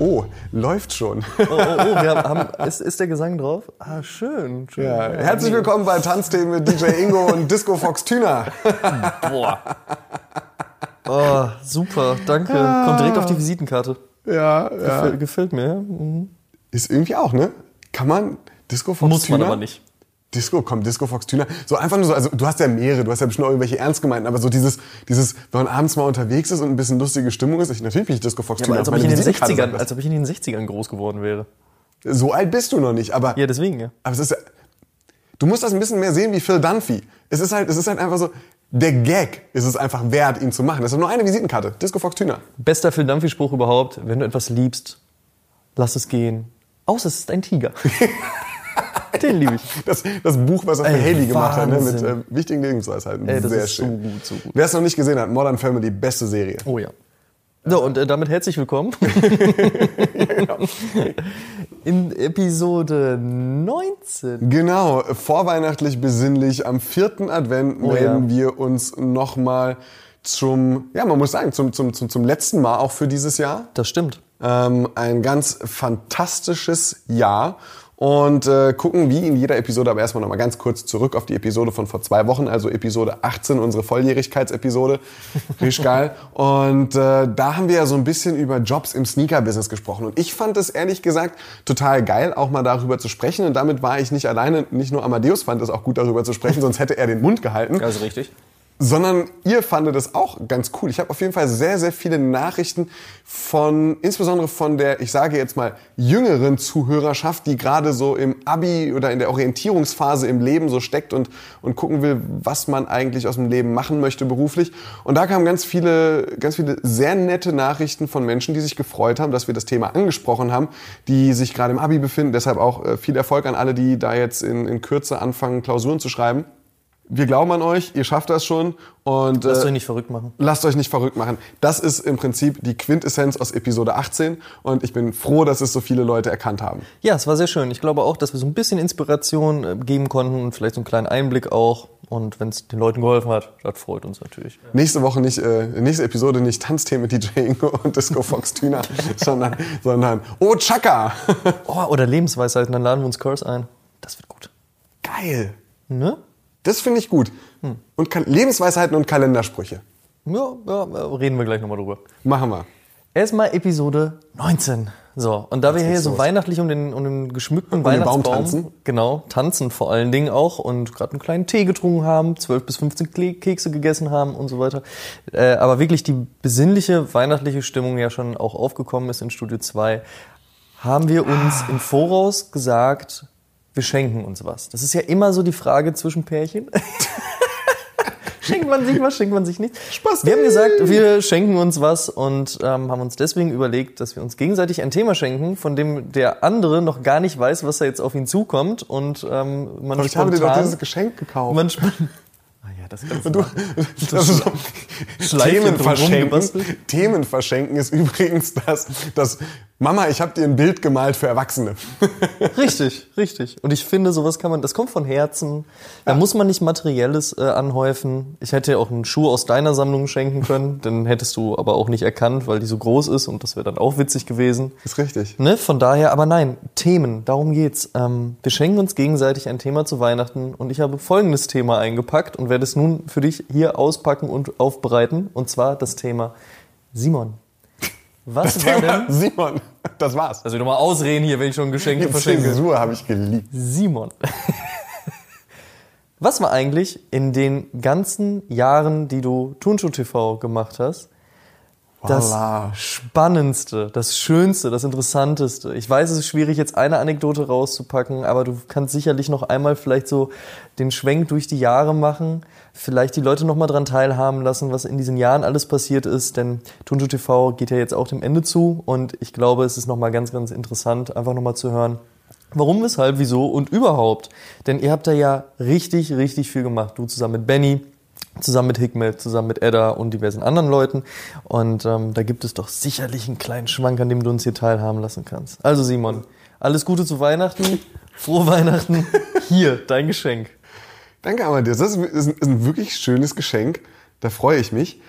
Oh, läuft schon. Oh, oh, oh, wir haben, ist, ist der Gesang drauf? Ah, schön. schön. Ja, herzlich willkommen bei Tanzthemen mit DJ Ingo und Disco Fox Thüner. Boah. Oh, super, danke. Kommt direkt auf die Visitenkarte. Ja, ja. Gefällt, gefällt mir. ja. Mhm. Ist irgendwie auch, ne? Kann man Disco Fox Muss Thüner? man aber nicht. Disco, komm, Disco Fox Thüner. So einfach nur so, also du hast ja mehrere, du hast ja bestimmt auch irgendwelche ernst gemeinten, aber so dieses, dieses, wenn man abends mal unterwegs ist und ein bisschen lustige Stimmung ist, ich, natürlich bin ich Disco Fox Ja, Thüner. aber als ob, ich in den Visitenkarte 60ern, sein als ob ich in den 60ern groß geworden wäre. So alt bist du noch nicht, aber, Ja, deswegen, ja. aber es ist ja, du musst das ein bisschen mehr sehen wie Phil Dunphy. Es ist halt, es ist halt einfach so, der Gag ist es einfach wert, ihn zu machen. Das ist nur eine Visitenkarte. Disco Fox Thüner. Bester Phil Dunphy-Spruch überhaupt. Wenn du etwas liebst, lass es gehen. Außer es ist ein Tiger. Den liebe ich. Das, das Buch, was er für Ey, Haley gemacht hat, ne, mit äh, wichtigen Lebensweisheiten. Ey, das Sehr ist so schön. gut, so gut. Wer es noch nicht gesehen hat, Modern Family, beste Serie. Oh ja. So, und äh, damit herzlich willkommen. In Episode 19. Genau, vorweihnachtlich besinnlich. Am vierten Advent Oh melden ja. wir uns nochmal zum, ja, man muss sagen, zum, zum, zum, zum letzten Mal auch für dieses Jahr. Das stimmt. Ähm, ein ganz fantastisches Jahr. Und äh, gucken wie in jeder Episode, aber erstmal nochmal ganz kurz zurück auf die Episode von vor zwei Wochen, also Episode 18, unsere Volljährigkeitsepisode. Richtig geil. Und äh, da haben wir ja so ein bisschen über Jobs im Sneaker-Business gesprochen. Und ich fand es ehrlich gesagt total geil, auch mal darüber zu sprechen. Und damit war ich nicht alleine, nicht nur Amadeus fand es auch gut darüber zu sprechen, sonst hätte er den Mund gehalten Also richtig. Sondern ihr fandet es auch ganz cool. Ich habe auf jeden Fall sehr, sehr viele Nachrichten von, insbesondere von der, ich sage jetzt mal, jüngeren Zuhörerschaft, die gerade so im Abi oder in der Orientierungsphase im Leben so steckt und, und gucken will, was man eigentlich aus dem Leben machen möchte beruflich. Und da kamen ganz viele, ganz viele sehr nette Nachrichten von Menschen, die sich gefreut haben, dass wir das Thema angesprochen haben, die sich gerade im Abi befinden. Deshalb auch äh, viel Erfolg an alle, die da jetzt in, in Kürze anfangen, Klausuren zu schreiben. Wir glauben an euch, ihr schafft das schon und Lasst äh, euch nicht verrückt machen. lasst euch nicht verrückt machen. Das ist im Prinzip die Quintessenz aus Episode 18 und ich bin froh, dass es so viele Leute erkannt haben. Ja, es war sehr schön. Ich glaube auch, dass wir so ein bisschen Inspiration äh, geben konnten und vielleicht so einen kleinen Einblick auch. Und wenn es den Leuten geholfen hat, das freut uns natürlich. Nächste Woche nicht, äh, nächste Episode nicht Tanzthemen mit DJ Ingo und Disco Fox Tüner, sondern, sondern Oh Chaka! Oh, oder Lebensweisheiten, dann laden wir uns Curse ein. Das wird gut. Geil! Ne? Das finde ich gut. Und Kal Lebensweisheiten und Kalendersprüche. Ja, ja, reden wir gleich nochmal drüber. Machen wir. Erstmal Episode 19. So, und da wir hier so los. weihnachtlich um den, um den geschmückten den Baum Weihnachtsbaum tanzen. genau tanzen vor allen Dingen auch und gerade einen kleinen Tee getrunken haben, 12 bis 15 Kle- Kekse gegessen haben und so weiter. Äh, aber wirklich die besinnliche weihnachtliche Stimmung ja schon auch aufgekommen ist in Studio 2, haben wir uns im Voraus gesagt, wir schenken uns was. Das ist ja immer so die Frage zwischen Pärchen. Schenkt man sich was, schenkt man sich nicht? Spaß. Wir haben gesagt, wir schenken uns was und ähm, haben uns deswegen überlegt, dass wir uns gegenseitig ein Thema schenken, von dem der andere noch gar nicht weiß, was da jetzt auf ihn zukommt und ähm, man Aber ich habe dir doch dieses Geschenk gekauft. man Ah ja, das du. Ist so, Themen verschenken. Themen verschenken ist übrigens das, das Mama, ich habe dir ein Bild gemalt für Erwachsene. Richtig, richtig. Und ich finde, sowas kann man, das kommt von Herzen. Da muss man nicht Materielles äh, anhäufen. Ich hätte ja auch einen Schuh aus deiner Sammlung schenken können, den hättest du aber auch nicht erkannt, weil die so groß ist und das wäre dann auch witzig gewesen. Ist richtig. Ne, von daher, aber nein, Themen, darum geht's. Ähm, wir schenken uns gegenseitig ein Thema zu Weihnachten und ich habe folgendes Thema eingepackt und werde es nun für dich hier auspacken und aufbereiten. Und zwar das Thema Simon. Was war Thema denn? Simon, das war's. Also nochmal ausreden hier, wenn ich schon Geschenke Die verschenke. Zäsur habe ich geliebt. Simon. Was war eigentlich in den ganzen Jahren, die du Turnschuh TV gemacht hast, das Voila. Spannendste, das Schönste, das Interessanteste. Ich weiß, es ist schwierig, jetzt eine Anekdote rauszupacken, aber du kannst sicherlich noch einmal vielleicht so den Schwenk durch die Jahre machen, vielleicht die Leute noch mal dran teilhaben lassen, was in diesen Jahren alles passiert ist, denn Tunjo TV geht ja jetzt auch dem Ende zu und ich glaube, es ist noch mal ganz, ganz interessant, einfach noch mal zu hören, Warum, weshalb, wieso und überhaupt? Denn ihr habt da ja richtig, richtig viel gemacht. Du zusammen mit Benny, zusammen mit Hikmet, zusammen mit Edda und diversen anderen Leuten. Und ähm, da gibt es doch sicherlich einen kleinen Schwank, an dem du uns hier teilhaben lassen kannst. Also Simon, alles Gute zu Weihnachten, frohe Weihnachten. Hier, dein Geschenk. Danke, Amadeus. Das ist ein, ist ein wirklich schönes Geschenk. Da freue ich mich.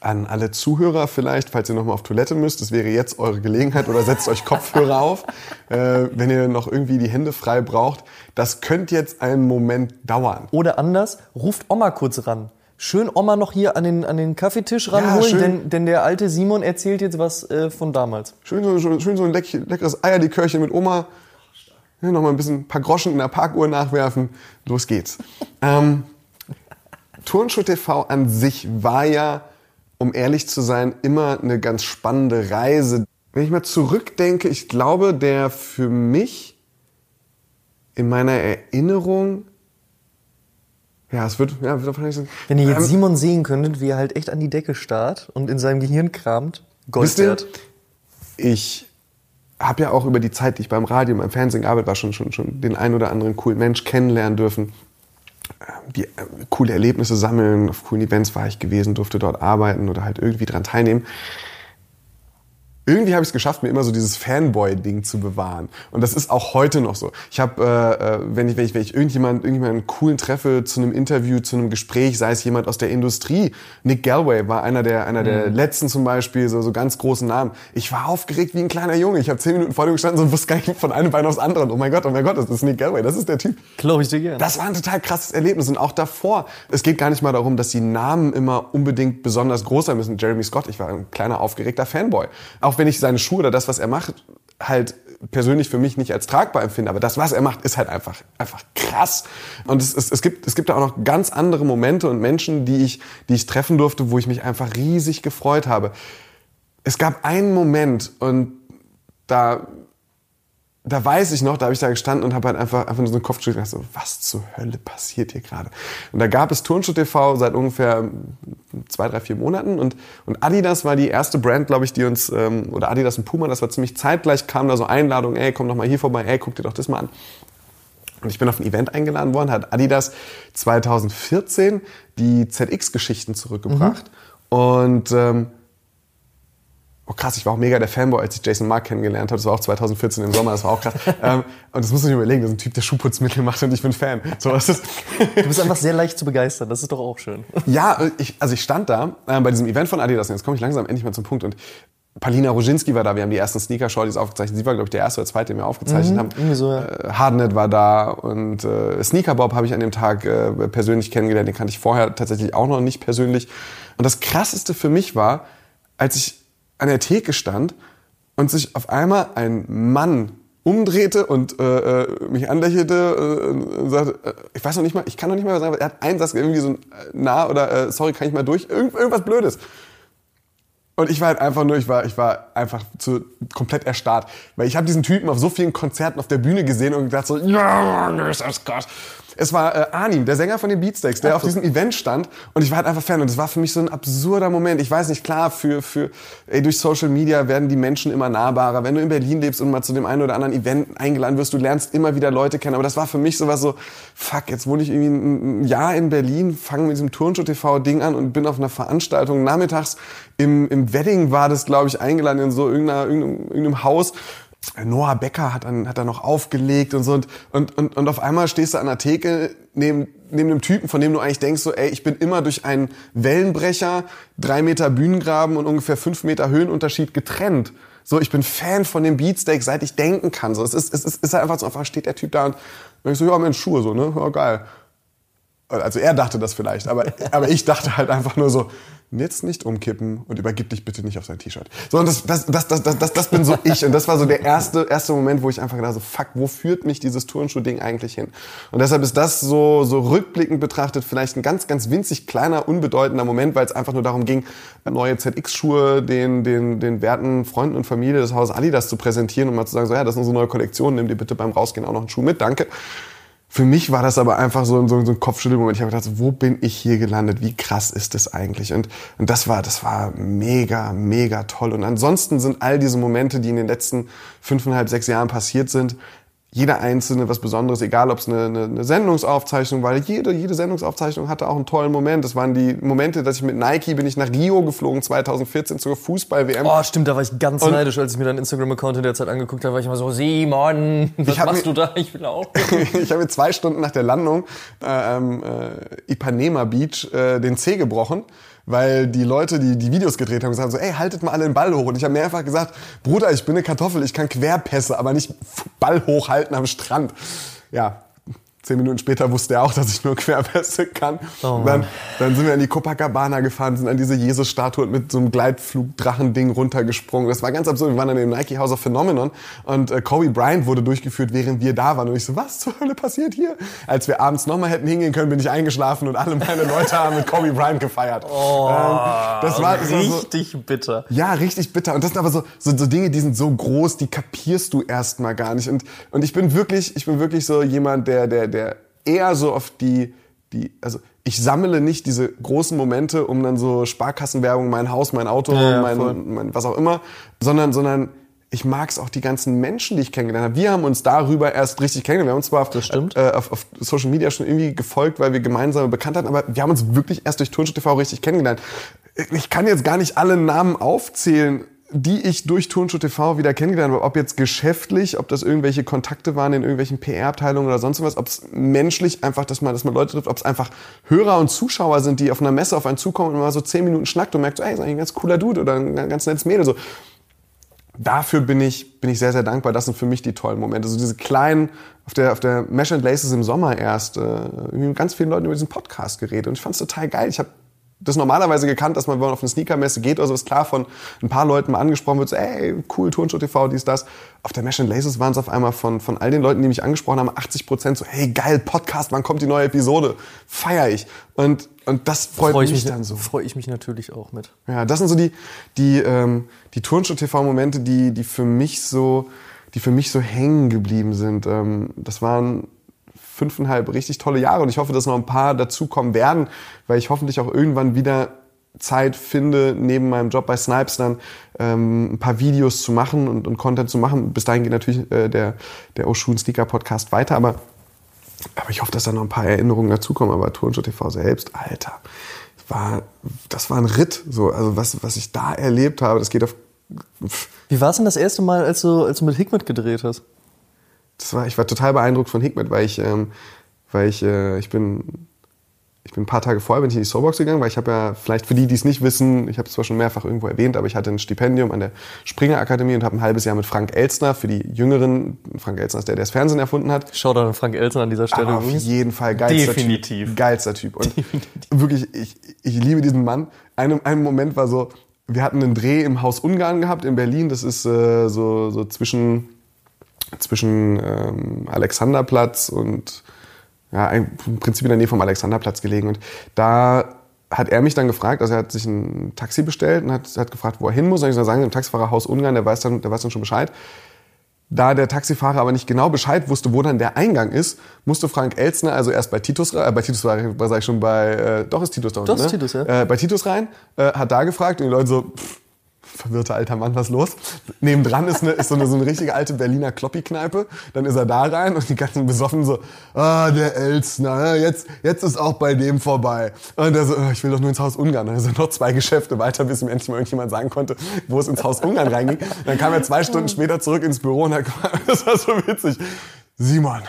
An alle Zuhörer vielleicht, falls ihr nochmal auf Toilette müsst, das wäre jetzt eure Gelegenheit oder setzt euch Kopfhörer auf, äh, wenn ihr noch irgendwie die Hände frei braucht. Das könnte jetzt einen Moment dauern. Oder anders, ruft Oma kurz ran. Schön Oma noch hier an den, an den Kaffeetisch ranholen, schön. denn, denn der alte Simon erzählt jetzt was äh, von damals. Schön so, schön, schön so ein leck, leckeres Eierlikörchen mit Oma. Ja, noch mal ein bisschen ein paar Groschen in der Parkuhr nachwerfen. Los geht's. ähm, Turnschuh TV an sich war ja, um ehrlich zu sein, immer eine ganz spannende Reise. Wenn ich mal zurückdenke, ich glaube, der für mich in meiner Erinnerung, ja, es wird, ja, wird wahrscheinlich so. Wenn ihr jetzt Ähm, Simon sehen könntet, wie er halt echt an die Decke starrt und in seinem Gehirn kramt, Gold wert. ich habe ja auch über die Zeit, die ich beim Radio, beim Fernsehen gearbeitet war, schon, schon, schon den einen oder anderen coolen Mensch kennenlernen dürfen. Ähm, Die äh, coole Erlebnisse sammeln, auf coolen Events war ich gewesen, durfte dort arbeiten oder halt irgendwie dran teilnehmen. Irgendwie habe ich es geschafft, mir immer so dieses Fanboy-Ding zu bewahren. Und das ist auch heute noch so. Ich habe, äh, äh, wenn, ich, wenn, ich, wenn ich irgendjemand, irgendjemanden coolen treffe zu einem Interview, zu einem Gespräch, sei es jemand aus der Industrie, Nick Galway war einer der, einer der letzten zum Beispiel, so, so ganz großen Namen. Ich war aufgeregt wie ein kleiner Junge. Ich habe zehn Minuten vor dem gestanden so, und wusste gar nicht von einem Bein aufs andere. Und Oh mein Gott, oh mein Gott, das ist Nick Galway, das ist der Typ. Glaube ich dir gerne. Das war ein total krasses Erlebnis. Und auch davor, es geht gar nicht mal darum, dass die Namen immer unbedingt besonders groß sein müssen. Jeremy Scott, ich war ein kleiner, aufgeregter Fanboy. Auch wenn ich seine Schuhe oder das, was er macht, halt persönlich für mich nicht als tragbar empfinde. Aber das, was er macht, ist halt einfach, einfach krass. Und es, es, es, gibt, es gibt da auch noch ganz andere Momente und Menschen, die ich, die ich treffen durfte, wo ich mich einfach riesig gefreut habe. Es gab einen Moment und da da weiß ich noch, da habe ich da gestanden und habe halt einfach, einfach nur so den Kopf geschüttelt und dachte so, was zur Hölle passiert hier gerade? Und da gab es Turnschuh TV seit ungefähr zwei, drei, vier Monaten und, und Adidas war die erste Brand, glaube ich, die uns, ähm, oder Adidas und Puma, das war ziemlich zeitgleich, kam da so Einladung, ey, komm doch mal hier vorbei, ey, guck dir doch das mal an. Und ich bin auf ein Event eingeladen worden, hat Adidas 2014 die ZX-Geschichten zurückgebracht. Und ähm, Oh krass, ich war auch mega der Fanboy, als ich Jason Mark kennengelernt habe. Das war auch 2014 im Sommer, das war auch krass. ähm, und das muss ich überlegen, das ist ein Typ, der Schuhputzmittel macht und ich bin Fan. So was ist. Du bist einfach sehr leicht zu begeistern, das ist doch auch schön. ja, ich, also ich stand da äh, bei diesem Event von Adidas und jetzt komme ich langsam endlich mal zum Punkt und Palina Roginski war da, wir haben die ersten Sneaker-Shorties aufgezeichnet. Sie war, glaube ich, der erste oder zweite, den wir aufgezeichnet haben. irgendwie so, ja. Äh, Hardnet war da und äh, Sneaker Bob habe ich an dem Tag äh, persönlich kennengelernt. Den kannte ich vorher tatsächlich auch noch nicht persönlich. Und das Krasseste für mich war, als ich an der Theke stand und sich auf einmal ein Mann umdrehte und äh, äh, mich anlächelte äh, und sagte, äh, ich weiß noch nicht mal, ich kann noch nicht mal sagen, er hat einen Satz irgendwie so ein, äh, na oder äh, sorry, kann ich mal durch, Irgend, irgendwas Blödes. Und ich war halt einfach nur, ich war, ich war einfach zu, komplett erstarrt. Weil ich habe diesen Typen auf so vielen Konzerten auf der Bühne gesehen und gedacht so, ja, Jesus Gott. Es war äh, Arnim, der Sänger von den Beatsteaks, der auf diesem Event stand und ich war halt einfach Fan und es war für mich so ein absurder Moment. Ich weiß nicht, klar, für, für ey, durch Social Media werden die Menschen immer nahbarer. Wenn du in Berlin lebst und mal zu dem einen oder anderen Event eingeladen wirst, du lernst immer wieder Leute kennen. Aber das war für mich sowas so, fuck, jetzt wohne ich irgendwie ein, Jahr in Berlin, fange mit diesem Turnshow TV Ding an und bin auf einer Veranstaltung nachmittags im, im Wedding war das, glaube ich, eingeladen in so irgendeiner, irgendeinem, irgendeinem Haus. Noah Becker hat dann, hat dann noch aufgelegt und so und, und, und, und auf einmal stehst du an der Theke neben, neben einem Typen, von dem du eigentlich denkst so, ey, ich bin immer durch einen Wellenbrecher, drei Meter Bühnengraben und ungefähr fünf Meter Höhenunterschied getrennt. So, ich bin Fan von dem Beatsteak, seit ich denken kann. So, es ist, es ist, ist halt einfach so, einfach steht der Typ da und, und ich so, ja, Mensch, Schuhe, so, ne, ja, geil. also er dachte das vielleicht, aber, aber ich dachte halt einfach nur so, jetzt nicht umkippen und übergib dich bitte nicht auf sein T-Shirt. So, und das, das, das, das, das, das, das bin so ich. Und das war so der erste, erste Moment, wo ich einfach gedacht so, fuck, wo führt mich dieses Turnschuh-Ding eigentlich hin? Und deshalb ist das so, so rückblickend betrachtet vielleicht ein ganz, ganz winzig kleiner, unbedeutender Moment, weil es einfach nur darum ging, neue ZX-Schuhe den, den, den werten Freunden und Familie des Hauses Adidas zu präsentieren und mal zu sagen, so, ja, das ist unsere neue Kollektion, nimm dir bitte beim Rausgehen auch noch einen Schuh mit, danke. Für mich war das aber einfach so, so, so ein Kopfschüttelmoment. Ich habe gedacht, wo bin ich hier gelandet? Wie krass ist das eigentlich? Und, und das war, das war mega, mega toll. Und ansonsten sind all diese Momente, die in den letzten fünfeinhalb, sechs Jahren passiert sind, jeder einzelne was Besonderes, egal ob es eine, eine, eine Sendungsaufzeichnung war. Jede, jede Sendungsaufzeichnung hatte auch einen tollen Moment. Das waren die Momente, dass ich mit Nike bin ich nach Rio geflogen 2014 zur Fußball-WM. Oh, stimmt, da war ich ganz und neidisch, als ich mir deinen Instagram-Account in der Zeit angeguckt habe, war ich immer so, Simon, was machst mir, du da? Ich will auch. ich habe mir zwei Stunden nach der Landung äh, ähm, äh, Ipanema Beach äh, den Zeh gebrochen weil die Leute, die die Videos gedreht haben, gesagt haben so, ey, haltet mal alle den Ball hoch. Und ich habe mir einfach gesagt, Bruder, ich bin eine Kartoffel, ich kann Querpässe, aber nicht Ball hochhalten am Strand. Ja, Zehn Minuten später wusste er auch, dass ich nur Querpässe kann. Oh dann, dann sind wir in die Copacabana gefahren, sind an diese Jesus-Statue mit so einem Gleitflug-Drachending runtergesprungen. Das war ganz absurd. Wir waren dann im Nike House of Phenomenon und äh, Kobe Bryant wurde durchgeführt, während wir da waren. Und ich so, was zur Hölle passiert hier? Als wir abends nochmal hätten hingehen können, bin ich eingeschlafen und alle meine Leute haben mit Kobe Bryant gefeiert. Oh, ähm, das war das richtig war so, bitter. Ja, richtig bitter. Und das sind aber so, so, so Dinge, die sind so groß, die kapierst du erstmal gar nicht. Und, und ich bin wirklich, ich bin wirklich so jemand, der, der, der eher so auf die, die, also ich sammle nicht diese großen Momente, um dann so Sparkassenwerbung, mein Haus, mein Auto, ja, mein, mein, was auch immer, sondern, sondern ich mag es auch die ganzen Menschen, die ich kennengelernt habe. Wir haben uns darüber erst richtig kennengelernt. Wir haben uns zwar auf, äh, auf, auf, Social Media schon irgendwie gefolgt, weil wir gemeinsame bekannt hatten, aber wir haben uns wirklich erst durch Turnschuh TV richtig kennengelernt. Ich kann jetzt gar nicht alle Namen aufzählen, die ich durch Turnschuh TV wieder kennengelernt habe, ob jetzt geschäftlich, ob das irgendwelche Kontakte waren in irgendwelchen PR-Abteilungen oder sonst was, ob es menschlich einfach, dass man, dass man Leute trifft, ob es einfach Hörer und Zuschauer sind, die auf einer Messe auf einen zukommen und mal so zehn Minuten schnackt und merkt so, ey, ist eigentlich ein ganz cooler Dude oder ein ganz nettes Mädel, so. Dafür bin ich, bin ich sehr, sehr dankbar. Das sind für mich die tollen Momente. So diese kleinen, auf der, auf der Mesh and Laces im Sommer erst, äh, mit ganz vielen Leuten über diesen Podcast geredet und ich fand es total geil. Ich habe das normalerweise gekannt, dass man, wenn man auf eine Sneakermesse geht oder so, ist klar von ein paar Leuten mal angesprochen wird, so, ey, cool, Turnshow TV, dies, das. Auf der Mesh and Laces waren es auf einmal von, von all den Leuten, die mich angesprochen haben, 80 Prozent so, hey, geil, Podcast, wann kommt die neue Episode? Feier ich. Und, und das freut freu mich, mich, dann so. Freue ich mich natürlich auch mit. Ja, das sind so die, die, ähm, die Turnshow TV-Momente, die, die für mich so, die für mich so hängen geblieben sind. Ähm, das waren fünfeinhalb richtig tolle Jahre und ich hoffe, dass noch ein paar dazukommen werden, weil ich hoffentlich auch irgendwann wieder Zeit finde, neben meinem Job bei Snipes dann ähm, ein paar Videos zu machen und, und Content zu machen. Bis dahin geht natürlich äh, der, der Oshun Sneaker Podcast weiter, aber, aber ich hoffe, dass da noch ein paar Erinnerungen dazukommen. Aber Turnshow TV selbst, Alter, war, das war ein Ritt. So, also was, was ich da erlebt habe, das geht auf. Pff. Wie war es denn das erste Mal, als du, als du mit Hikmet gedreht hast? Das war, ich war total beeindruckt von Hikmet, weil ich, ähm, weil ich, äh, ich bin, ich bin ein paar Tage vorher bin ich in die Soulbox gegangen, weil ich habe ja, vielleicht für die, die es nicht wissen, ich habe es zwar schon mehrfach irgendwo erwähnt, aber ich hatte ein Stipendium an der Springer Akademie und habe ein halbes Jahr mit Frank Elstner, für die Jüngeren, Frank Elstner ist der, der das Fernsehen erfunden hat. Schau da Frank Elstner an dieser Stelle. Aber auf jeden Fall geilster Definitiv. Typ. Geilster Typ. Und Definitiv. wirklich, ich, ich liebe diesen Mann. Ein, ein Moment war so, wir hatten einen Dreh im Haus Ungarn gehabt in Berlin, das ist äh, so, so zwischen zwischen ähm, Alexanderplatz und ja, im Prinzip in der Nähe vom Alexanderplatz gelegen. Und da hat er mich dann gefragt, also er hat sich ein Taxi bestellt und hat, hat gefragt, wo er hin muss. Und ich soll sagen, dem Taxifahrer Haus Ungarn, der weiß, dann, der weiß dann schon Bescheid. Da der Taxifahrer aber nicht genau Bescheid wusste, wo dann der Eingang ist, musste Frank Elzner also erst bei Titus, äh, bei Titus war, war sag ich schon bei, äh, doch ist Titus da unten, Doch ist ne? Titus, ja. Äh, bei Titus rein, äh, hat da gefragt und die Leute so, pff, verwirrter alter Mann, was los? Nebendran ist, eine, ist so, eine, so eine richtige alte Berliner Kloppi-Kneipe. Dann ist er da rein und die ganzen Besoffen so, ah, der Elsner, jetzt, jetzt ist auch bei dem vorbei. Und er so, oh, ich will doch nur ins Haus Ungarn. Dann sind noch zwei Geschäfte weiter, bis ihm endlich mal irgendjemand sagen konnte, wo es ins Haus Ungarn reinging. Dann kam er zwei Stunden später zurück ins Büro und hat, das war so witzig. Simon,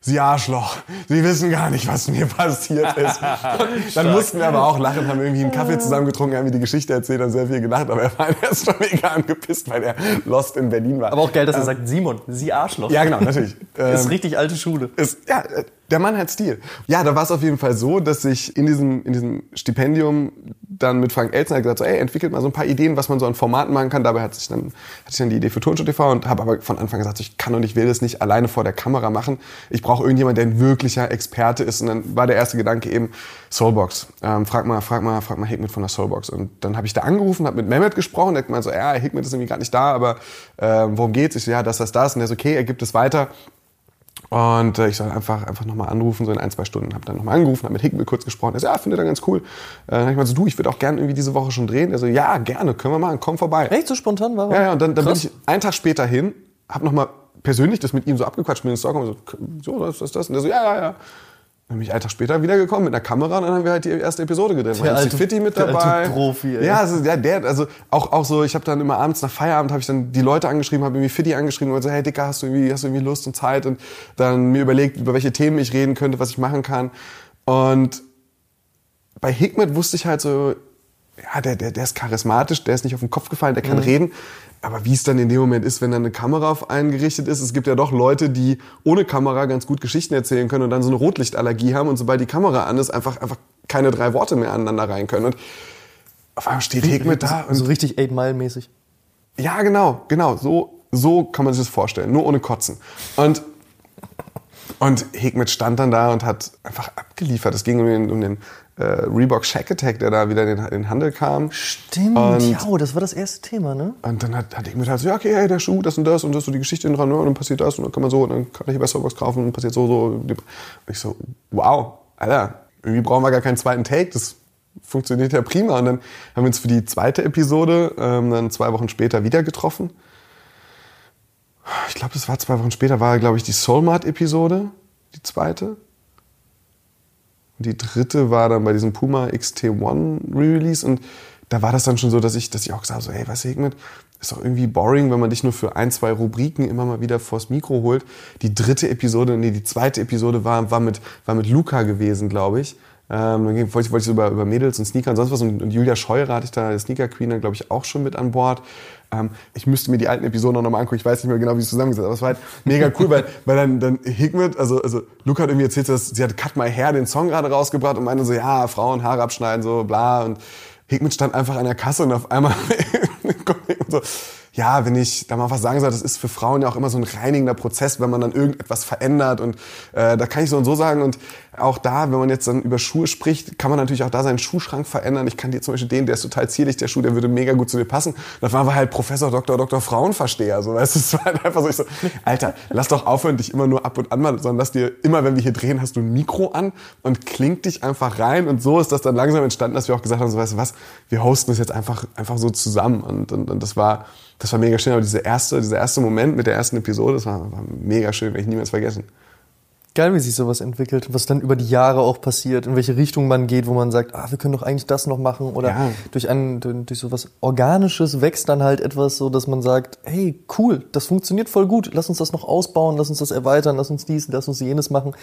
Sie Arschloch, Sie wissen gar nicht, was mir passiert ist. dann mussten wir aber auch lachen, haben irgendwie einen Kaffee zusammen getrunken, haben mir die Geschichte erzählt, haben sehr viel gelacht, aber er war erst schon mega angepisst, weil er lost in Berlin war. Aber auch geil, dass er sagt, Simon, Sie Arschloch. Ja, genau, natürlich. ist Ähm, richtig alte Schule. ist, ja, äh, der Mann hat Stil. Ja, da war es auf jeden Fall so, dass ich in diesem, in diesem Stipendium dann mit Frank Elzner gesagt so, ey, entwickelt mal so ein paar Ideen, was man so an Formaten machen kann. Dabei hat sich dann, hatte ich dann die Idee für Turnshow TV und habe aber von Anfang gesagt, ich kann und ich will das nicht alleine vor der Kamera machen. Ich brauche irgendjemand, der ein wirklicher Experte ist. Und dann war der erste Gedanke eben Soulbox. Ähm, frag mal, frag mal, frag mal Hikmet von der Soulbox. Und dann habe ich da angerufen, habe mit Mehmet gesprochen, der hat gemeint so, ja, Hikmet ist irgendwie gerade nicht da, aber ähm, worum geht's? Ich so, ja, das, das, das. Und der so, okay, er gibt es weiter. Und äh, ich soll einfach, einfach nochmal anrufen, so in ein, zwei Stunden. Hab dann nochmal angerufen, hab mit Hickman kurz gesprochen. Er so, ja, findet er ganz cool. Äh, dann hab ich mal so, du, ich würde auch gerne irgendwie diese Woche schon drehen. Er so, ja, gerne, können wir machen, komm vorbei. Echt so spontan war er? Ja, ja, und dann, dann bin ich einen Tag später hin, hab nochmal persönlich das mit ihm so abgequatscht, mit den Stockholm, so, so, das, das, das. Und der so, ja, ja, ja. Dann bin ich einen Tag später wiedergekommen mit einer Kamera und dann haben wir halt die erste Episode gedreht. Der alte- Fitti mit der alte dabei. Profi, ey. Ja, also, ja, der, also auch, auch so, ich habe dann immer abends nach Feierabend habe ich dann die Leute angeschrieben, habe irgendwie Fitti angeschrieben und so, hey Dicker, hast du irgendwie, hast du irgendwie Lust und Zeit und dann mir überlegt, über welche Themen ich reden könnte, was ich machen kann. Und bei Hikmet wusste ich halt so, ja, der, der, der ist charismatisch, der ist nicht auf den Kopf gefallen, der kann reden. Aber wie es dann in dem Moment ist, wenn dann eine Kamera auf einen gerichtet ist, es gibt ja doch Leute, die ohne Kamera ganz gut Geschichten erzählen können und dann so eine Rotlichtallergie haben und sobald die Kamera an ist, einfach, einfach keine drei Worte mehr aneinander rein können. Und auf einmal steht Hikmet da und So richtig Eight Mile mäßig. ja, genau, genau. So, so kann man sich das vorstellen. Nur ohne Kotzen. Und, und Hikmet stand dann da und hat einfach abgeliefert. Es ging um den, um den äh, Reebok Shack Attack, der da wieder in den, in den Handel kam. Stimmt, Und- ja, oh, das war das erste Thema, ne? Und dann hat, hat Hikmet halt so, ja, okay, hey, der Schuh, das und das und das, so die Geschichte dran, ja, und dann passiert das und dann kann man so, und dann kann ich hier bei Starbucks kaufen und passiert so, so. Und ich so, wow, Alter, irgendwie brauchen wir gar keinen zweiten Take, das funktioniert ja prima. Und dann haben wir uns für die zweite Episode ähm, dann zwei Wochen später wieder getroffen. Ich glaube, das war zwei Wochen später, war, glaube ich, die Soulmart-Episode, die zweite. Und die dritte war dann bei diesem Puma XT1 Re-Release und da war das dann schon so, dass ich, dass ich auch gesagt habe, so, hey, was Hikmet, ist doch irgendwie boring, wenn man dich nur für ein, zwei Rubriken immer mal wieder vors Mikro holt. Die dritte Episode, nee, die zweite Episode war, war, mit, war mit Luca gewesen, glaube ich. Ähm, dann ging- wollte ich, wollte ich über, über Mädels und Sneaker und sonst was und, und Julia Scheurer hatte ich da, Sneaker Queen, dann glaube ich auch schon mit an Bord. Ähm, ich müsste mir die alten Episoden noch mal angucken, ich weiß nicht mehr genau, wie es zusammengesetzt aber es war halt mega cool, weil, weil dann, dann Hikmet, also, also Luca hat irgendwie erzählt, dass sie hat Cut My Hair den Song gerade rausgebracht und meinte so, ja, Frauen Haare abschneiden, so bla. Und Hikmet stand einfach an der Kasse und auf einmal Hikmet so, ja, wenn ich da mal was sagen soll, das ist für Frauen ja auch immer so ein reinigender Prozess, wenn man dann irgendetwas verändert und äh, da kann ich so und so sagen und auch da, wenn man jetzt dann über Schuhe spricht, kann man natürlich auch da seinen Schuhschrank verändern. Ich kann dir zum Beispiel den, der ist total zierlich, der Schuh, der würde mega gut zu dir passen. Da waren wir halt Professor, Doktor, Doktor, Frauenversteher, so weißt du, es war halt einfach so, ich so, Alter, lass doch aufhören, dich immer nur ab und an mal, sondern lass dir immer, wenn wir hier drehen, hast du ein Mikro an und klingt dich einfach rein und so ist das dann langsam entstanden, dass wir auch gesagt haben, so weißt du was, wir hosten das jetzt einfach, einfach so zusammen und, und, und das war, das war mega schön, aber dieser erste, dieser erste Moment mit der ersten Episode, das war, war mega schön, werde ich niemals vergessen. Geil, wie sich sowas entwickelt, was dann über die Jahre auch passiert, in welche Richtung man geht, wo man sagt, ah, wir können doch eigentlich das noch machen oder Ja. durch ein durch sowas organisches wächst dann halt etwas so, dass man sagt, hey, cool, das funktioniert voll gut, lass uns das noch ausbauen, lass uns das erweitern, lass uns dies, lass uns jenes machen.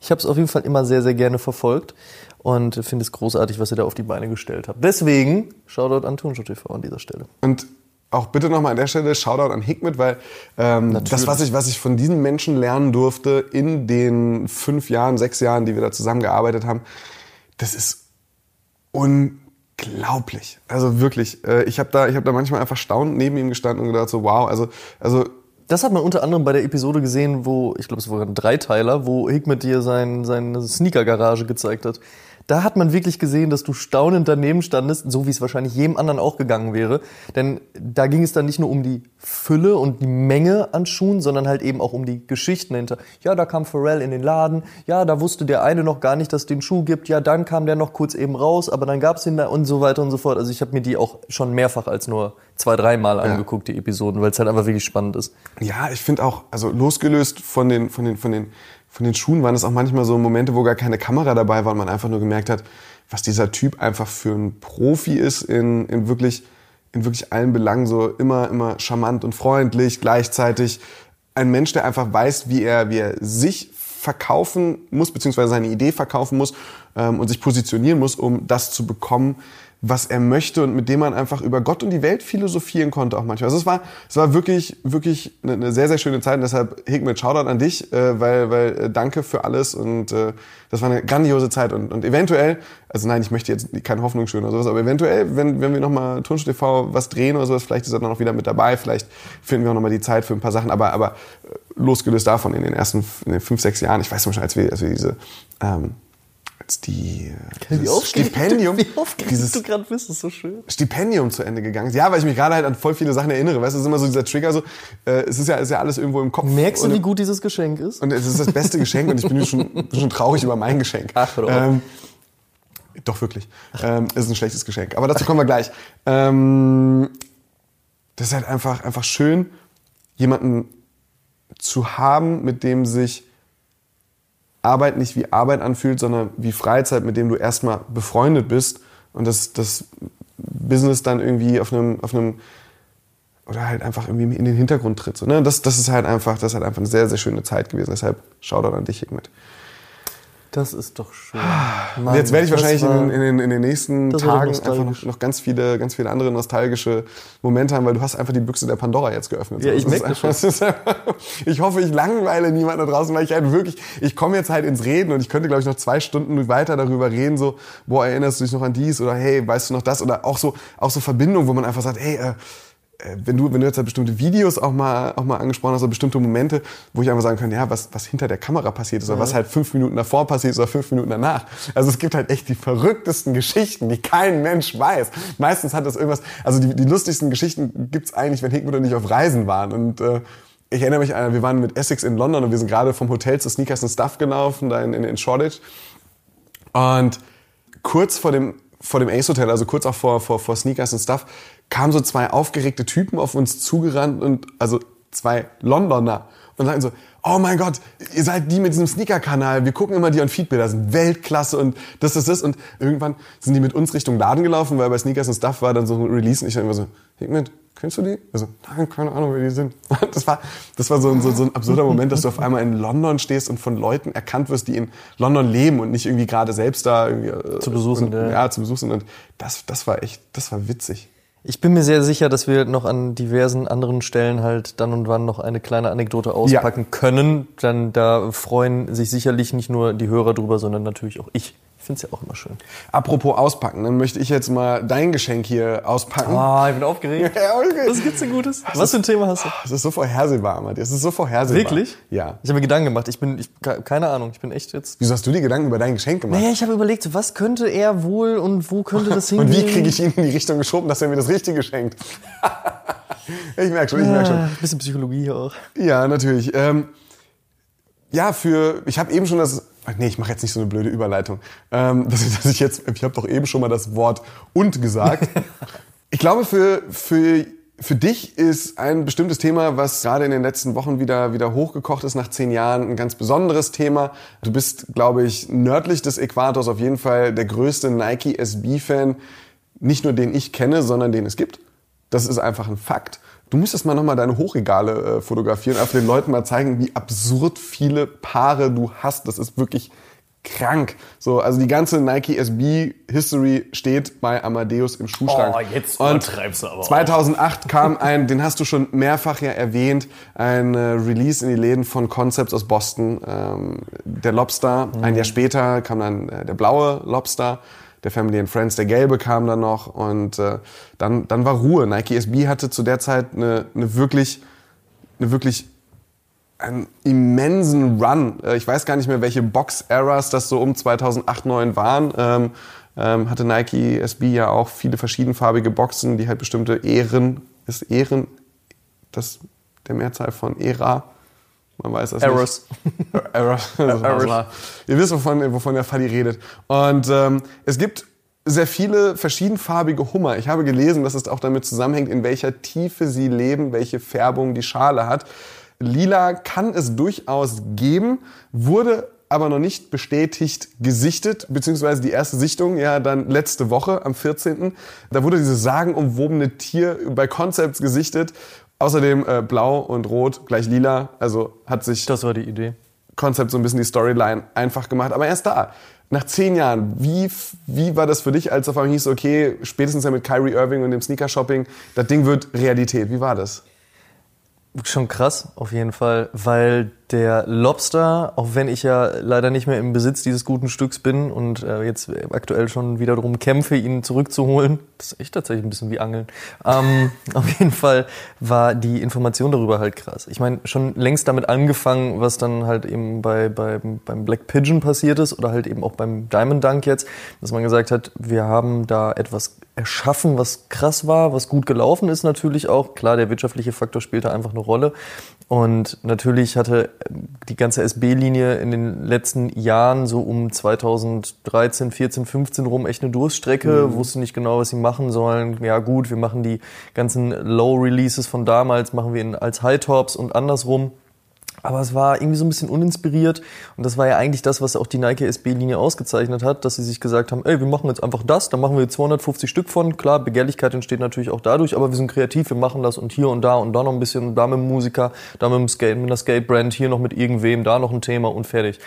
Ich habe es auf jeden Fall immer sehr sehr gerne verfolgt und finde es großartig, was ihr da auf die Beine gestellt habt. Deswegen Shoutout an Turnshow TV an dieser Stelle. Und auch bitte nochmal an der Stelle Shoutout an Hikmet, weil ähm, das, was ich, was ich von diesen Menschen lernen durfte in den fünf Jahren, sechs Jahren, die wir da zusammengearbeitet haben, das ist unglaublich. Also wirklich, äh, ich habe da, ich hab da manchmal einfach staunend neben ihm gestanden und gedacht so, wow, also, also Das hat man unter anderem bei der Episode gesehen, wo, ich glaube, es war ein Dreiteiler, wo Hikmet dir sein, seine Sneaker-Garage gezeigt hat. Da hat man wirklich gesehen, dass du staunend daneben standest, so wie es wahrscheinlich jedem anderen auch gegangen wäre. Denn da ging es dann nicht nur um die Fülle und die Menge an Schuhen, sondern halt eben auch um die Geschichten hinter. Ja, da kam Pharrell in den Laden. Ja, da wusste der eine noch gar nicht, dass es den Schuh gibt. Ja, dann kam der noch kurz eben raus, aber dann gab's ihn da und so weiter und so fort. Also ich habe mir die auch schon mehrfach als nur zwei, dreimal angeguckt, die Episoden, weil es halt einfach wirklich spannend ist. Ja, ich finde auch, also losgelöst von den, von den, von den, von den Schuhen waren es auch manchmal so Momente, wo gar keine Kamera dabei war und man einfach nur gemerkt hat, was dieser Typ einfach für ein Profi ist in, in wirklich, in wirklich allen Belangen so immer, immer charmant und freundlich, gleichzeitig ein Mensch, der einfach weiß, wie er, wie er sich verkaufen muss, beziehungsweise seine Idee verkaufen muss ähm, und sich positionieren muss, um das zu bekommen, was er möchte und mit dem man einfach über Gott und die Welt philosophieren konnte auch manchmal. Also es war, es war wirklich, wirklich eine, eine sehr, sehr schöne Zeit und deshalb Hikmet, Shoutout an dich, äh, weil, weil äh, danke für alles und äh, das war eine grandiose Zeit und, und eventuell, also nein, ich möchte jetzt keine Hoffnung schön oder sowas, aber eventuell, wenn, wenn wir nochmal Tunsch TV was drehen oder sowas, vielleicht ist er dann auch wieder mit dabei, vielleicht finden wir auch nochmal die Zeit für ein paar Sachen, aber, aber äh, losgelöst davon in den ersten in den fünf, sechs Jahren, ich weiß schon, als wir, als wir diese ähm, als die aufgeregt, Stipendium, wie dieses du gerade bist, ist so schön. Stipendium zu Ende gegangen ist. Ja, weil ich mich gerade halt an voll viele Sachen erinnere. Weißt du, es ist immer so dieser Trigger, so, äh, es ist ja, ist ja alles irgendwo im Kopf. Merkst du, und, wie gut dieses Geschenk ist? Und es ist das beste Geschenk und ich bin schon, schon traurig über mein Geschenk. Ach, auf. ähm, doch, wirklich. Ähm, es ist ein schlechtes Geschenk. Aber dazu kommen wir gleich. Ähm, das ist halt einfach, einfach schön, jemanden zu haben, mit dem sich Arbeit nicht wie Arbeit anfühlt, sondern wie Freizeit, mit dem du erstmal befreundet bist und das, das Business dann irgendwie auf einem, auf einem oder halt einfach irgendwie in den Hintergrund tritt. So, ne? das, das ist halt einfach, das ist halt einfach eine sehr, sehr schöne Zeit gewesen. Deshalb Shoutout an dich, Hikmet. Das ist doch schön. Mann, jetzt werde ich wahrscheinlich war- in, in, den, in den nächsten Tagen einfach noch, noch ganz viele, ganz viele andere nostalgische Momente haben, weil du hast einfach die Büchse der Pandora jetzt geöffnet. Ja, ich das ist merk das einfach- das einfach- Ich hoffe, ich langweile niemanden da draußen, weil ich halt wirklich, ich komme jetzt halt ins Reden und ich könnte, glaube ich, noch zwei Stunden weiter darüber reden, so, boah, erinnerst du dich noch an dies oder hey, weißt du noch das oder auch so, auch so Verbindungen, wo man einfach sagt, hey, äh, wenn du, wenn du jetzt halt bestimmte Videos auch mal, auch mal angesprochen hast, oder bestimmte Momente, wo ich einfach sagen kann, ja, was, was hinter der Kamera passiert ist, oder was halt fünf Minuten davor passiert ist, oder fünf Minuten danach. Also es gibt halt echt die verrücktesten Geschichten, die kein Mensch weiß. Meistens hat das irgendwas, also die, die lustigsten Geschichten gibt's eigentlich, wenn Hickmut und ich auf Reisen waren. Und äh, ich erinnere mich, an, wir waren mit Essex in London und wir sind gerade vom Hotel zu Sneakers and Stuff gelaufen, da in, in, in Shoreditch. Und kurz vor dem, vor dem Ace Hotel, also kurz auch vor, vor, vor Sneakers und Stuff, kamen so zwei aufgeregte Typen auf uns zugerannt und, also zwei Londoner und sagten so, oh mein Gott, ihr seid die mit diesem Sneaker-Kanal, wir gucken immer die on Feed-Bilder, sind Weltklasse und das, das, das. Und irgendwann sind die mit uns Richtung Laden gelaufen, weil bei Sneakers und Stuff war dann so ein Release und ich dann immer so, Hikmet, kennst du die? Also, nein, keine Ahnung, wer die sind. Das war, das war so, ein- so, so ein absurder Moment, dass du auf einmal in London stehst und von Leuten erkannt wirst, die in London leben und nicht irgendwie gerade selbst da irgendwie äh, Zu Besuch sind, und, ja. ja, zu Besuch sind. Und das, das war echt, das war witzig. Ich bin mir sehr sicher, dass wir noch an diversen anderen Stellen halt dann und wann noch eine kleine Anekdote auspacken können. Dann da freuen sich sicherlich nicht nur die Hörer drüber, sondern natürlich auch ich. Ich finde es ja auch immer schön. Apropos auspacken, dann möchte ich jetzt mal dein Geschenk hier auspacken. Ah, ich bin aufgeregt. Ja, okay. Was gibt's denn Gutes? Was für ein Thema hast du? Es ist so vorhersehbar, Matthias. Es ist so vorhersehbar. Wirklich? Ja. Ich habe mir Gedanken gemacht. Ich bin, ich, keine Ahnung. Ich bin echt jetzt. Wieso hast du dir Gedanken über dein Geschenk gemacht? Naja, ich habe überlegt, was könnte er wohl und wo könnte das hingehen? Und wie kriege ich ihn in die Richtung geschoben, dass er mir das Richtige schenkt? ich merke schon, ich merke schon. Ah, bisschen Psychologie hier auch. Ja, natürlich. Ähm, ja, für ich habe eben schon das. Nee, ich mache jetzt nicht so eine blöde Überleitung. Ähm, dass, ich, dass ich jetzt, ich habe doch eben schon mal das Wort und gesagt. ich glaube, für für für dich ist ein bestimmtes Thema, was gerade in den letzten Wochen wieder wieder hochgekocht ist nach zehn Jahren, ein ganz besonderes Thema. Du bist, glaube ich, nördlich des Äquators auf jeden Fall der größte Nike SB-Fan, nicht nur den ich kenne, sondern den es gibt. Das ist einfach ein Fakt. Du müsstest mal nochmal deine Hochregale äh, fotografieren, einfach den Leuten mal zeigen, wie absurd viele Paare du hast. Das ist wirklich krank. So, also die ganze Nike SB History steht bei Amadeus im Schuhschrank. Oh, jetzt Und übertreibst du aber auch. 2008 kam ein, den hast du schon mehrfach ja erwähnt, ein äh, Release in die Läden von Concepts aus Boston, ähm, der Lobster. Ein Jahr später kam dann äh, der blaue Lobster, der Family and Friends, der gelbe kam dann noch und äh, dann, dann war Ruhe. Nike SB hatte zu der Zeit eine, eine wirklich, eine wirklich einen immensen Run. Äh, Ich weiß gar nicht mehr, welche Box-Eras das so um 2008, 2009 waren. Ähm, ähm, hatte Nike SB ja auch viele verschiedenfarbige Boxen, die halt bestimmte Ehren, ist Ehren das der Mehrzahl von Ära? Man weiß das Errors. nicht. Errors. Errors. Ihr wisst, wovon, wovon der Fadi redet. Und ähm, es gibt sehr viele verschiedenfarbige Hummer. Ich habe gelesen, dass es auch damit zusammenhängt, in welcher Tiefe sie leben, welche Färbung die Schale hat. Lila kann es durchaus geben, wurde aber noch nicht bestätigt gesichtet, beziehungsweise die erste Sichtung ja dann letzte Woche am 14. Da wurde dieses sagenumwobene Tier bei Concepts gesichtet. Außerdem äh, blau und rot gleich lila, also hat sich Das war die Idee. Konzept so ein bisschen die Storyline einfach gemacht. Aber erst da, nach zehn Jahren, wie, wie war das für dich, als auf einmal hieß, okay, spätestens ja mit Kyrie Irving und dem Sneaker-Shopping, das Ding wird Realität. Wie war das? Schon krass, auf jeden Fall, weil der Lobster, auch wenn ich ja leider nicht mehr im Besitz dieses guten Stücks bin und äh, jetzt aktuell schon wieder darum kämpfe, ihn zurückzuholen, das ist echt tatsächlich ein bisschen wie Angeln. Ähm, auf jeden Fall war die Information darüber halt krass. Ich meine, schon längst damit angefangen, was dann halt eben bei, bei, beim Black Pigeon passiert ist oder halt eben auch beim Diamond Dunk jetzt, dass man gesagt hat, wir haben da etwas erschaffen, was krass war, was gut gelaufen ist natürlich auch. Klar, der wirtschaftliche Faktor spielte einfach eine Rolle. Und natürlich hatte die ganze SB-Linie in den letzten Jahren so um 2013, 14, 15 rum echt eine Durststrecke, mhm. wusste nicht genau, was sie machen sollen. Ja gut, wir machen die ganzen Low-Releases von damals, machen wir in, als High-Tops und andersrum. Aber es war irgendwie so ein bisschen uninspiriert. Und das war ja eigentlich das, was auch die Nike SB-Linie ausgezeichnet hat, dass sie sich gesagt haben, ey, wir machen jetzt einfach das, da machen wir 250 Stück von. Klar, Begehrlichkeit entsteht natürlich auch dadurch, aber wir sind kreativ, wir machen das und hier und da und da noch ein bisschen, da mit dem Musiker, da mit dem Skate, mit einer Skate-Brand, hier noch mit irgendwem, da noch ein Thema und fertig.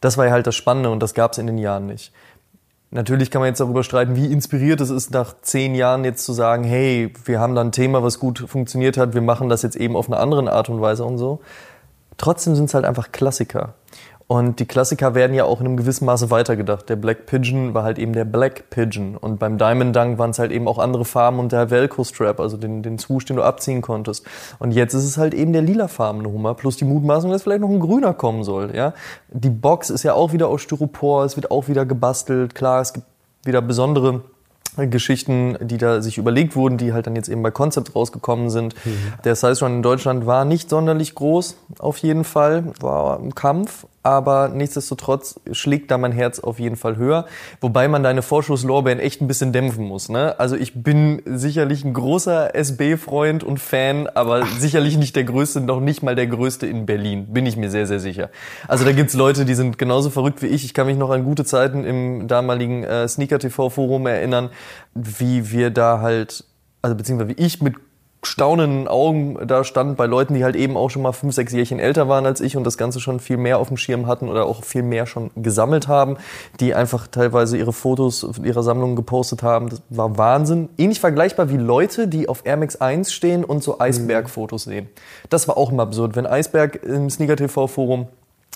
Das war ja halt das Spannende und das gab es in den Jahren nicht. Natürlich kann man jetzt darüber streiten, wie inspiriert es ist, nach zehn Jahren jetzt zu sagen, hey, wir haben da ein Thema, was gut funktioniert hat, wir machen das jetzt eben auf eine andere Art und Weise und so. Trotzdem sind es halt einfach Klassiker. Und die Klassiker werden ja auch in einem gewissen Maße weitergedacht. Der Black Pigeon war halt eben der Black Pigeon. Und beim Diamond Dunk waren es halt eben auch andere Farben und der Velcro Strap, also den, den Swoosh, den du abziehen konntest. Und jetzt ist es halt eben der lilafarbene Hummer, plus die Mutmaßung, dass vielleicht noch ein grüner kommen soll. Ja? Die Box ist ja auch wieder aus Styropor, es wird auch wieder gebastelt. Klar, es gibt wieder besondere Geschichten, die da sich überlegt wurden, die halt dann jetzt eben bei Concept rausgekommen sind. Mhm. Der Size Run in Deutschland war nicht sonderlich groß, auf jeden Fall, war ein Kampf, aber nichtsdestotrotz schlägt da mein Herz auf jeden Fall höher. Wobei man deine Vorschusslorbeeren echt ein bisschen dämpfen muss. Ne? Also ich bin sicherlich ein großer SB-Freund und Fan, aber Ach. sicherlich nicht der Größte, noch nicht mal der Größte in Berlin, bin ich mir sehr, sehr sicher. Also da gibt's Leute, die sind genauso verrückt wie ich. Ich kann mich noch an gute Zeiten im damaligen äh, Sneaker-TV-Forum erinnern, wie wir da halt also beziehungsweise wie ich mit staunenden Augen da stand bei Leuten, die halt eben auch schon mal fünf, sechs Jährchen älter waren als ich und das Ganze schon viel mehr auf dem Schirm hatten oder auch viel mehr schon gesammelt haben, die einfach teilweise ihre Fotos ihrer Sammlung gepostet haben. Das war Wahnsinn. Ähnlich vergleichbar wie Leute, die auf Air Max 1 stehen und so Eisberg-Fotos sehen. Das war auch immer absurd. Wenn Eisberg im Sneaker TV Forum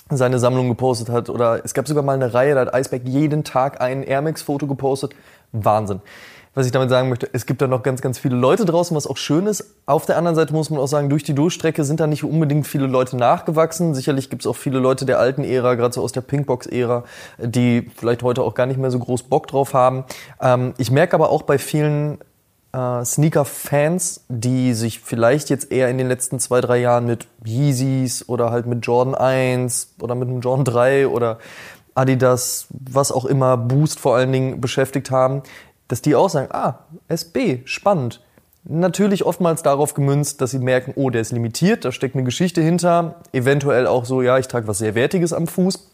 seine Sammlung gepostet hat oder es gab sogar mal eine Reihe, da hat Eisberg jeden Tag ein Air Max Foto gepostet. Wahnsinn was ich damit sagen möchte, es gibt da noch ganz, ganz viele Leute draußen, was auch schön ist. Auf der anderen Seite muss man auch sagen, durch die Durchstrecke sind da nicht unbedingt viele Leute nachgewachsen. Sicherlich gibt es auch viele Leute der alten Ära, gerade so aus der Pinkbox-Ära, die vielleicht heute auch gar nicht mehr so groß Bock drauf haben. Ähm, ich merke aber auch bei vielen äh, Sneaker-Fans, die sich vielleicht jetzt eher in den letzten zwei, drei Jahren mit Yeezys oder halt mit Jordan 1 oder mit einem Jordan 3 oder Adidas, was auch immer, Boost vor allen Dingen beschäftigt haben, dass die auch sagen, ah, SB, spannend. Natürlich oftmals darauf gemünzt, dass sie merken, oh, der ist limitiert, da steckt eine Geschichte hinter. Eventuell auch so, ja, ich trage was sehr Wertiges am Fuß.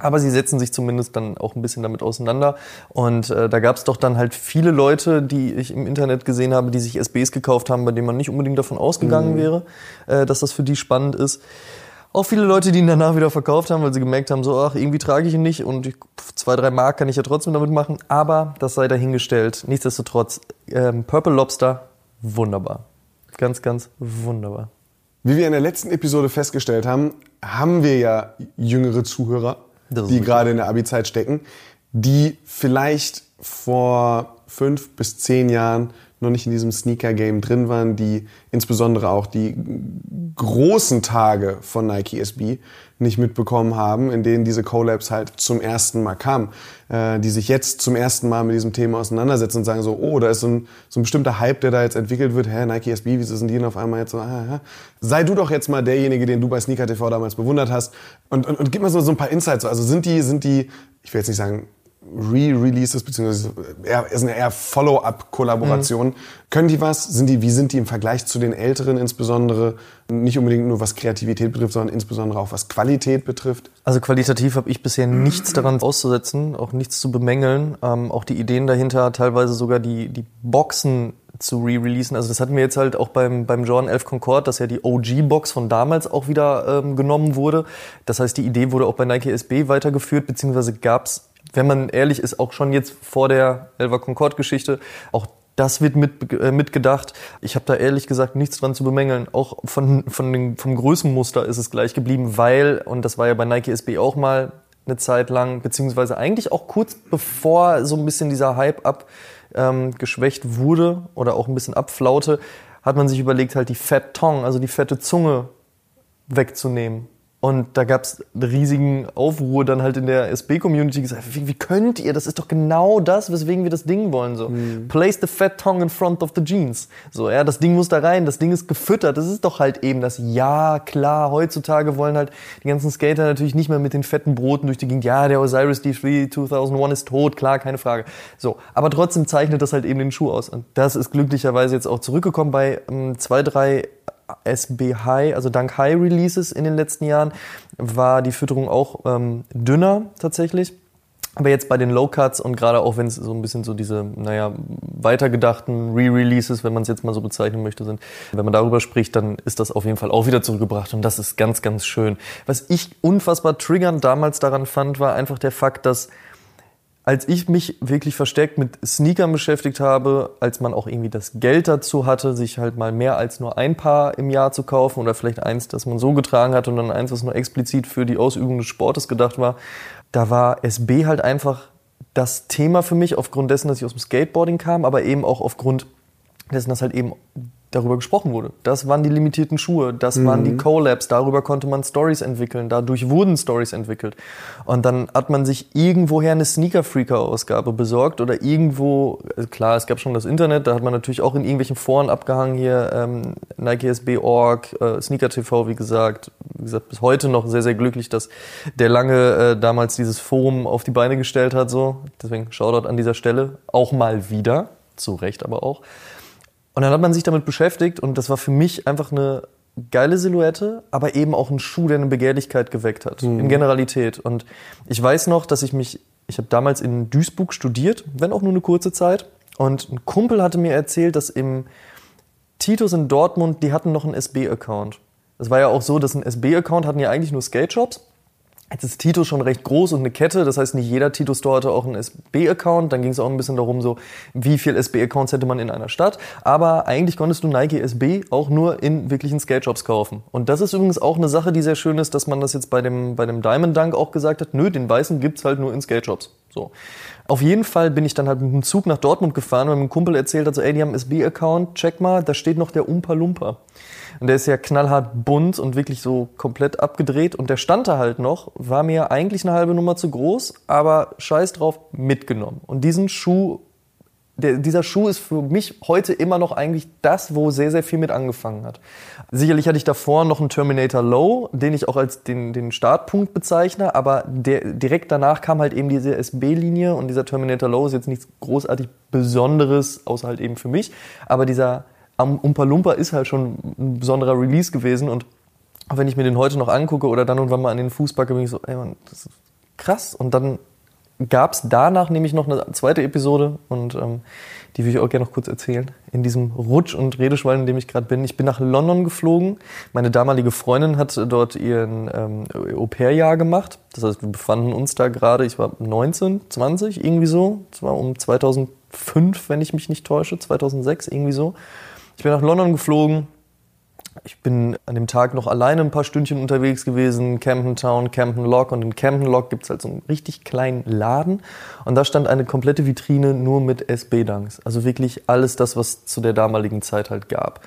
Aber sie setzen sich zumindest dann auch ein bisschen damit auseinander. Und äh, da gab es doch dann halt viele Leute, die ich im Internet gesehen habe, die sich SBs gekauft haben, bei denen man nicht unbedingt davon ausgegangen mhm. wäre, äh, dass das für die spannend ist. Auch viele Leute, die ihn danach wieder verkauft haben, weil sie gemerkt haben, so, ach, irgendwie trage ich ihn nicht und ich, zwei, drei Mark kann ich ja trotzdem damit machen. Aber das sei dahingestellt. Nichtsdestotrotz, ähm, Purple Lobster, wunderbar. Ganz, ganz wunderbar. Wie wir in der letzten Episode festgestellt haben, haben wir ja jüngere Zuhörer, die gerade in der Abi-Zeit stecken, die vielleicht vor fünf bis zehn Jahren noch nicht in diesem Sneaker-Game drin waren, die insbesondere auch die großen Tage von Nike SB nicht mitbekommen haben, in denen diese Collabs halt zum ersten Mal kamen, äh, die sich jetzt zum ersten Mal mit diesem Thema auseinandersetzen und sagen so, oh, da ist so ein, so ein bestimmter Hype, der da jetzt entwickelt wird, hä, Nike SB, wieso sind die denn auf einmal jetzt so, ah, ah. sei du doch jetzt mal derjenige, den du bei Sneaker TV damals bewundert hast. Und, und, und gib mir so, so ein paar Insights, also sind die, sind die, ich will jetzt nicht sagen, Re-Releases, beziehungsweise eher, sind eher Follow-up-Kollaborationen. Mhm. Können die was? Sind die, wie sind die im Vergleich zu den älteren insbesondere? Nicht unbedingt nur was Kreativität betrifft, sondern insbesondere auch was Qualität betrifft? Also qualitativ habe ich bisher nichts daran auszusetzen, auch nichts zu bemängeln. Ähm, auch die Ideen dahinter, teilweise sogar die, die Boxen zu re-releasen. Also das hatten wir jetzt halt auch beim, beim Jordan 11 Concorde, dass ja die OG-Box von damals auch wieder ähm, genommen wurde. Das heißt, die Idee wurde auch bei Nike SB weitergeführt, beziehungsweise gab's, wenn man ehrlich ist, auch schon jetzt vor der 11 Concorde-Geschichte auch das wird mit, äh, mitgedacht. Ich habe da ehrlich gesagt nichts dran zu bemängeln. Auch von, von den, vom Größenmuster ist es gleich geblieben, weil, und das war ja bei Nike SB auch mal eine Zeit lang, beziehungsweise eigentlich auch kurz bevor so ein bisschen dieser Hype abgeschwächt ähm, wurde oder auch ein bisschen abflaute, hat man sich überlegt, halt die Fat Tongue, also die fette Zunge wegzunehmen. Und da gab es riesigen Aufruhr dann halt in der SB-Community gesagt, wie, wie, könnt ihr? Das ist doch genau das, weswegen wir das Ding wollen. So, mhm. place the fat tongue in front of the jeans. So, ja, das Ding muss da rein, das Ding ist gefüttert. Das ist doch halt eben das. Ja, klar, heutzutage wollen halt die ganzen Skater natürlich nicht mehr mit den fetten Broten durch die Gegend. Ja, der Osiris D3 2001 ist tot, klar, keine Frage. So, aber trotzdem zeichnet das halt eben den Schuh aus. Und das ist glücklicherweise jetzt auch zurückgekommen bei ähm, zwei, drei SB High, also dank High Releases in den letzten Jahren, war die Fütterung auch ähm, dünner tatsächlich. Aber jetzt bei den Low Cuts und gerade auch wenn es so ein bisschen so diese, naja, weitergedachten Re-Releases, wenn man es jetzt mal so bezeichnen möchte, sind, wenn man darüber spricht, dann ist das auf jeden Fall auch wieder zurückgebracht und das ist ganz, ganz schön. Was ich unfassbar triggernd damals daran fand, war einfach der Fakt, dass als ich mich wirklich verstärkt mit Sneakern beschäftigt habe, als man auch irgendwie das Geld dazu hatte, sich halt mal mehr als nur ein Paar im Jahr zu kaufen oder vielleicht eins, das man so getragen hat und dann eins, was nur explizit für die Ausübung des Sportes gedacht war, da war SB halt einfach das Thema für mich aufgrund dessen, dass ich aus dem Skateboarding kam, aber eben auch aufgrund dessen, dass halt eben darüber gesprochen wurde. Das waren die limitierten Schuhe, das mhm. waren die. Collabs, darüber konnte man Stories entwickeln, dadurch wurden Stories entwickelt. Und dann hat man sich irgendwoher eine Sneaker Freaker Ausgabe besorgt oder irgendwo, also klar, es gab schon das Internet, da hat man natürlich auch in irgendwelchen Foren abgehangen hier, ähm, Nike SB Org, äh, Sneaker TV, wie gesagt, wie gesagt, bis heute noch sehr, sehr glücklich, dass der lange äh, damals dieses Forum auf die Beine gestellt hat, so. Deswegen Shoutout an dieser Stelle. Auch mal wieder. Zu Recht aber auch. Und dann hat man sich damit beschäftigt und das war für mich einfach eine geile Silhouette, aber eben auch ein Schuh, der eine Begehrlichkeit geweckt hat, mhm. in Generalität. Und ich weiß noch, dass ich mich, ich habe damals in Duisburg studiert, wenn auch nur eine kurze Zeit. Und ein Kumpel hatte mir erzählt, dass im Titus in Dortmund, die hatten noch einen SB-Account. Das war ja auch so, dass ein SB-Account hatten ja eigentlich nur Skate-Shops. Jetzt ist Tito schon recht groß und eine Kette, das heißt nicht jeder Tito Store hatte auch einen SB-Account. Dann ging es auch ein bisschen darum, so wie viel SB-Accounts hätte man in einer Stadt. Aber eigentlich konntest du Nike SB auch nur in wirklichen Skate-Shops kaufen. Und das ist übrigens auch eine Sache, die sehr schön ist, dass man das jetzt bei dem, bei dem Diamond Dunk auch gesagt hat, nö, den weißen gibt's halt nur in Skate-Shops. So. Auf jeden Fall bin ich dann halt mit dem Zug nach Dortmund gefahren und mein Kumpel erzählt hat so, ey, die haben SB-Account, check mal, da steht noch der Umpa Lumpa. Und der ist ja knallhart bunt und wirklich so komplett abgedreht. Und der stand da halt noch, war mir eigentlich eine halbe Nummer zu groß, aber scheiß drauf, mitgenommen. Und diesen Schuh, der, dieser Schuh ist für mich heute immer noch eigentlich das, wo sehr, sehr viel mit angefangen hat. Sicherlich hatte ich davor noch einen Terminator Low, den ich auch als den, den Startpunkt bezeichne, aber der, direkt danach kam halt eben diese SB-Linie und dieser Terminator Low ist jetzt nichts großartig Besonderes, außer halt eben für mich. Aber dieser Umpa Lumpa ist halt schon ein besonderer Release gewesen und wenn ich mir den heute noch angucke oder dann und wann mal an den Fuß packe, bin ich so, ey Mann, das ist krass. Und dann gab es danach nämlich noch eine zweite Episode und ähm, die will ich auch gerne noch kurz erzählen. In diesem Rutsch- und Redeschwall, in dem ich gerade bin. Ich bin nach London geflogen. Meine damalige Freundin hat dort ihren ähm, Au-pair-Jahr gemacht. Das heißt, wir befanden uns da gerade, ich war 19, 20, irgendwie so. Das war um 2005, wenn ich mich nicht täusche, 2006, irgendwie so. Ich bin nach London geflogen. Ich bin an dem Tag noch alleine ein paar Stündchen unterwegs gewesen, Camden Town, Camden Lock. Und in Camden Lock gibt es halt so einen richtig kleinen Laden. Und da stand eine komplette Vitrine nur mit SB-Dunks. Also wirklich alles das, was zu der damaligen Zeit halt gab.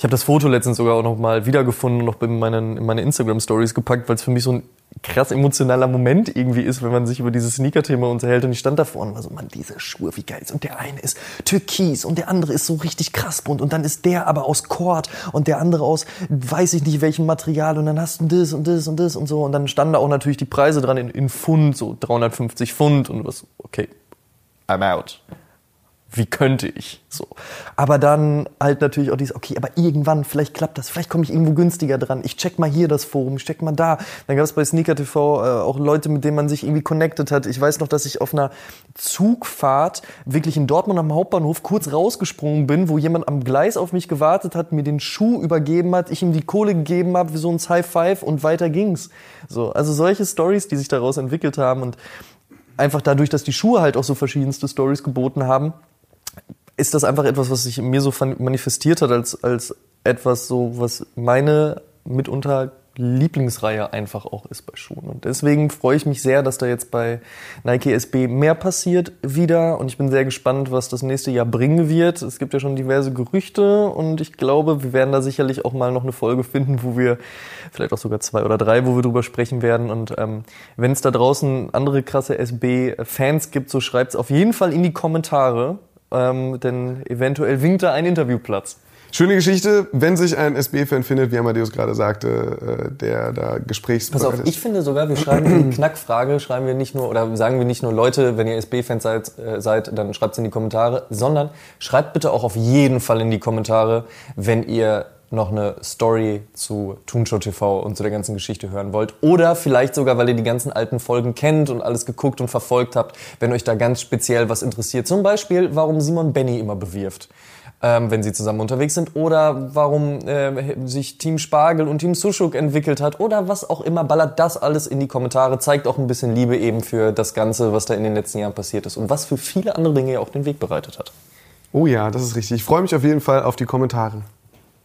Ich habe das Foto letztens sogar auch noch mal wiedergefunden und noch in, meinen, in meine Instagram-Stories gepackt, weil es für mich so ein krass emotionaler Moment irgendwie ist, wenn man sich über dieses Sneaker-Thema unterhält. Und ich stand da vorne und war so, Mann, diese Schuhe, wie geil. Und der eine ist türkis und der andere ist so richtig krass bunt. Und dann ist der aber aus Kord und der andere aus weiß ich nicht welchem Material. Und dann hast du das und das und das und so. Und dann standen da auch natürlich die Preise dran in, in Pfund, so 350 Pfund und was, okay, I'm out. Wie könnte ich? So. Aber dann halt natürlich auch dieses, okay, aber irgendwann, vielleicht klappt das, vielleicht komme ich irgendwo günstiger dran. Ich check mal hier das Forum, ich check mal da. Dann gab es bei Sneaker TV äh, auch Leute, mit denen man sich irgendwie connected hat. Ich weiß noch, dass ich auf einer Zugfahrt wirklich in Dortmund am Hauptbahnhof kurz rausgesprungen bin, wo jemand am Gleis auf mich gewartet hat, mir den Schuh übergeben hat, ich ihm die Kohle gegeben habe, wie so ein High Five und weiter ging's. So, also solche Stories, die sich daraus entwickelt haben und einfach dadurch, dass die Schuhe halt auch so verschiedenste Stories geboten haben, ist das einfach etwas, was sich in mir so manifestiert hat als, als etwas so, was meine mitunter Lieblingsreihe einfach auch ist bei Schuhen. Und deswegen freue ich mich sehr, dass da jetzt bei Nike SB mehr passiert wieder. Und ich bin sehr gespannt, was das nächste Jahr bringen wird. Es gibt ja schon diverse Gerüchte und ich glaube, wir werden da sicherlich auch mal noch eine Folge finden, wo wir, vielleicht auch sogar zwei oder drei, wo wir drüber sprechen werden. Und ähm, wenn es da draußen andere krasse SB-Fans gibt, so schreibt es auf jeden Fall in die Kommentare. Ähm, denn eventuell winkt da ein Interviewplatz. Schöne Geschichte, wenn sich ein SB-Fan findet, wie Amadeus gerade sagte, äh, der da Gesprächs. Pass auf, ist. ich finde sogar, wir schreiben die Knackfrage, schreiben wir nicht nur, oder sagen wir nicht nur Leute, wenn ihr SB-Fans seid, äh, seid, dann schreibt es in die Kommentare, sondern schreibt bitte auch auf jeden Fall in die Kommentare, wenn ihr noch eine Story zu Toonshow TV und zu der ganzen Geschichte hören wollt. Oder vielleicht sogar, weil ihr die ganzen alten Folgen kennt und alles geguckt und verfolgt habt, wenn euch da ganz speziell was interessiert. Zum Beispiel, warum Simon Benny immer bewirft ähm, wenn sie zusammen unterwegs sind, oder warum äh, sich Team Spargel und Team Sushuk entwickelt hat, oder was auch immer, ballert das alles in die Kommentare, zeigt auch ein bisschen Liebe eben für das Ganze, was da in den letzten Jahren passiert ist und was für viele andere Dinge ja auch den Weg bereitet hat. Oh ja, das ist richtig. Ich freue mich auf jeden Fall auf die Kommentare.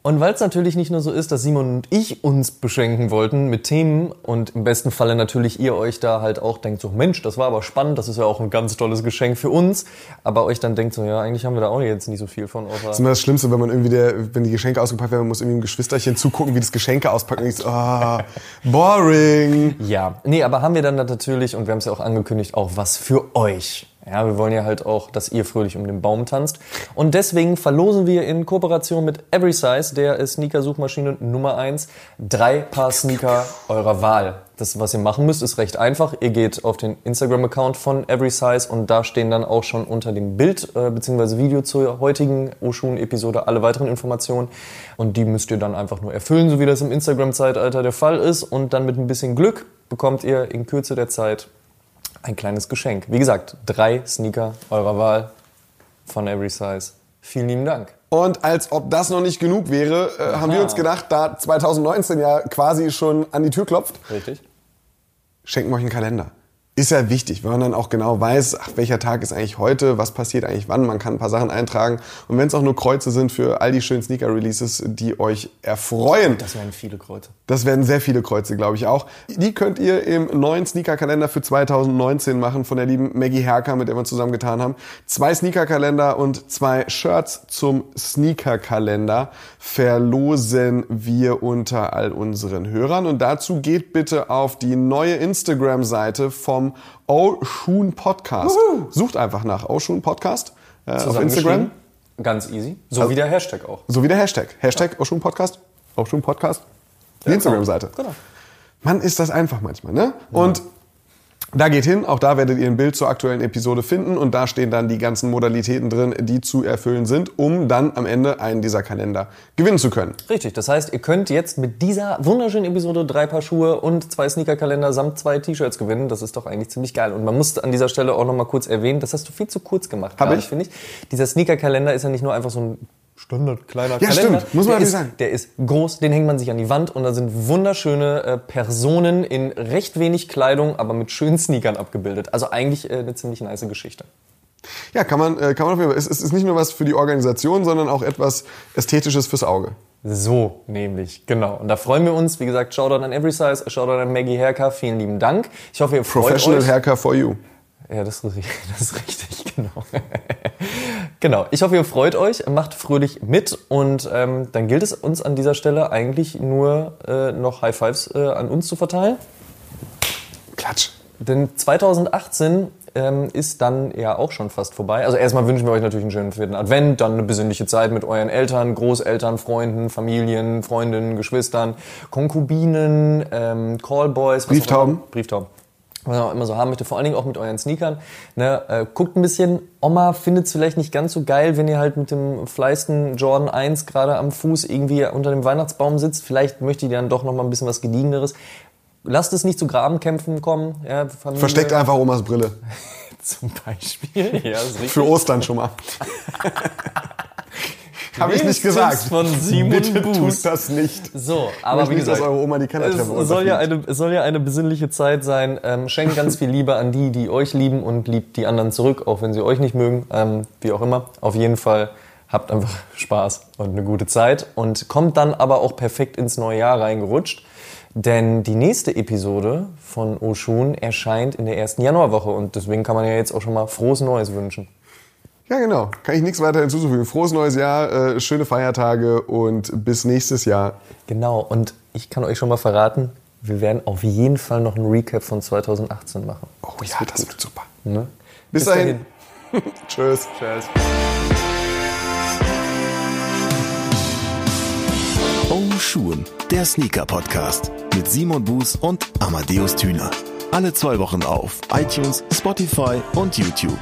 Und weil es natürlich nicht nur so ist, dass Simon und ich uns beschenken wollten mit Themen und im besten Falle natürlich ihr euch da halt auch denkt, so Mensch, das war aber spannend, das ist ja auch ein ganz tolles Geschenk für uns, aber euch dann denkt so, ja, eigentlich haben wir da auch jetzt nicht so viel von. Das ist immer das Schlimmste, wenn man irgendwie der, wenn die Geschenke ausgepackt werden, man muss irgendwie ein Geschwisterchen zugucken, wie das Geschenke auspackt und ich so, ah, boring. Ja, nee, aber haben wir dann natürlich, und wir haben es ja auch angekündigt, auch was für euch. Ja, wir wollen ja halt auch, dass ihr fröhlich um den Baum tanzt. Und deswegen verlosen wir in Kooperation mit Every Size, der Sneaker-Suchmaschine Nummer eins, drei Paar Sneaker eurer Wahl. Das, was ihr machen müsst, ist recht einfach. Ihr geht auf den Instagram-Account von Every Size und da stehen dann auch schon unter dem Bild äh, bzw. Video zur heutigen Oshun-Episode alle weiteren Informationen. Und die müsst ihr dann einfach nur erfüllen, so wie das im Instagram-Zeitalter der Fall ist. Und dann mit ein bisschen Glück bekommt ihr in Kürze der Zeit ein kleines Geschenk. Wie gesagt, drei Sneaker eurer Wahl von Every Size. Vielen lieben Dank. Und als ob das noch nicht genug wäre, äh, haben wir uns gedacht, da 2019 ja quasi schon an die Tür klopft, Richtig. schenken wir euch einen Kalender ist ja wichtig, weil man dann auch genau weiß, ach, welcher Tag ist eigentlich heute, was passiert eigentlich wann, man kann ein paar Sachen eintragen. Und wenn es auch nur Kreuze sind für all die schönen Sneaker-Releases, die euch erfreuen. Das werden viele Kreuze. Das werden sehr viele Kreuze, glaube ich auch. Die könnt ihr im neuen Sneaker-Kalender für 2019 machen von der lieben Maggie Herker, mit der wir zusammengetan haben. Zwei Sneaker-Kalender und zwei Shirts zum Sneaker-Kalender verlosen wir unter all unseren Hörern. Und dazu geht bitte auf die neue Instagram-Seite vom vom Oshun Podcast. Uhu. Sucht einfach nach Oshun Podcast äh, auf Instagram. Ganz easy. So also, wie der Hashtag auch. So wie der Hashtag. Hashtag ja. Oshun Podcast. Oshun Podcast. Die ja, Instagram-Seite. Genau. Mann, ist das einfach manchmal, ne? Ja. Da geht hin, auch da werdet ihr ein Bild zur aktuellen Episode finden und da stehen dann die ganzen Modalitäten drin, die zu erfüllen sind, um dann am Ende einen dieser Kalender gewinnen zu können. Richtig, das heißt, ihr könnt jetzt mit dieser wunderschönen Episode drei Paar Schuhe und zwei Sneakerkalender samt zwei T-Shirts gewinnen. Das ist doch eigentlich ziemlich geil. Und man muss an dieser Stelle auch nochmal kurz erwähnen, das hast du viel zu kurz gemacht. Habe ich? Finde ich. Dieser Sneakerkalender ist ja nicht nur einfach so ein Standard kleiner ja, Kalender. Stimmt. Muss man der ist, sagen. Der ist groß, den hängt man sich an die Wand und da sind wunderschöne äh, Personen in recht wenig Kleidung, aber mit schönen Sneakern abgebildet. Also eigentlich äh, eine ziemlich nice Geschichte. Ja, kann man, äh, kann man auf jeden Fall. Es, es ist nicht nur was für die Organisation, sondern auch etwas Ästhetisches fürs Auge. So, nämlich, genau. Und da freuen wir uns. Wie gesagt, Shoutout an Every Size, Shoutout an Maggie Herka. Vielen lieben Dank. Ich hoffe, ihr freut Professional euch. Haircut for you. Ja, das ist, das ist richtig, genau. genau. Ich hoffe, ihr freut euch, macht fröhlich mit und ähm, dann gilt es uns an dieser Stelle eigentlich nur äh, noch High Fives äh, an uns zu verteilen. Klatsch. Denn 2018 ähm, ist dann ja auch schon fast vorbei. Also erstmal wünschen wir euch natürlich einen schönen vierten Advent, dann eine besinnliche Zeit mit euren Eltern, Großeltern, Freunden, Familien, Freundinnen, Geschwistern, Konkubinen, ähm, Callboys. Brieftauben. Brieftauben. Was man auch immer so haben möchte, vor allen Dingen auch mit euren Sneakern. Ne, äh, guckt ein bisschen, Oma findet es vielleicht nicht ganz so geil, wenn ihr halt mit dem fleisten Jordan 1 gerade am Fuß irgendwie unter dem Weihnachtsbaum sitzt. Vielleicht möchtet ihr dann doch noch mal ein bisschen was Gediegeneres. Lasst es nicht zu Grabenkämpfen kommen. Ja. Versteckt einfach Omas Brille. Zum Beispiel. Ja. Für Ostern schon mal. Habe ich nicht gesagt. Von Simon Bitte Buß. tut das nicht. So, Aber ich wie nicht, dass gesagt, eure Oma die Kellertreppe es soll, ja eine, es soll ja eine besinnliche Zeit sein. Ähm, schenkt ganz viel Liebe an die, die euch lieben und liebt die anderen zurück, auch wenn sie euch nicht mögen. Ähm, wie auch immer. Auf jeden Fall habt einfach Spaß und eine gute Zeit und kommt dann aber auch perfekt ins neue Jahr reingerutscht. Denn die nächste Episode von Oshun erscheint in der ersten Januarwoche und deswegen kann man ja jetzt auch schon mal frohes Neues wünschen. Ja, genau. Kann ich nichts weiter hinzufügen. Frohes neues Jahr, äh, schöne Feiertage und bis nächstes Jahr. Genau, und ich kann euch schon mal verraten, wir werden auf jeden Fall noch ein Recap von 2018 machen. Oh ja, das wird super. Ne? Bis, dahin. Tschüss. Tschüss. Oh Schuhen, der Sneaker-Podcast mit Simon Buß und Amadeus Thüner. Alle zwei Wochen auf iTunes, Spotify und YouTube.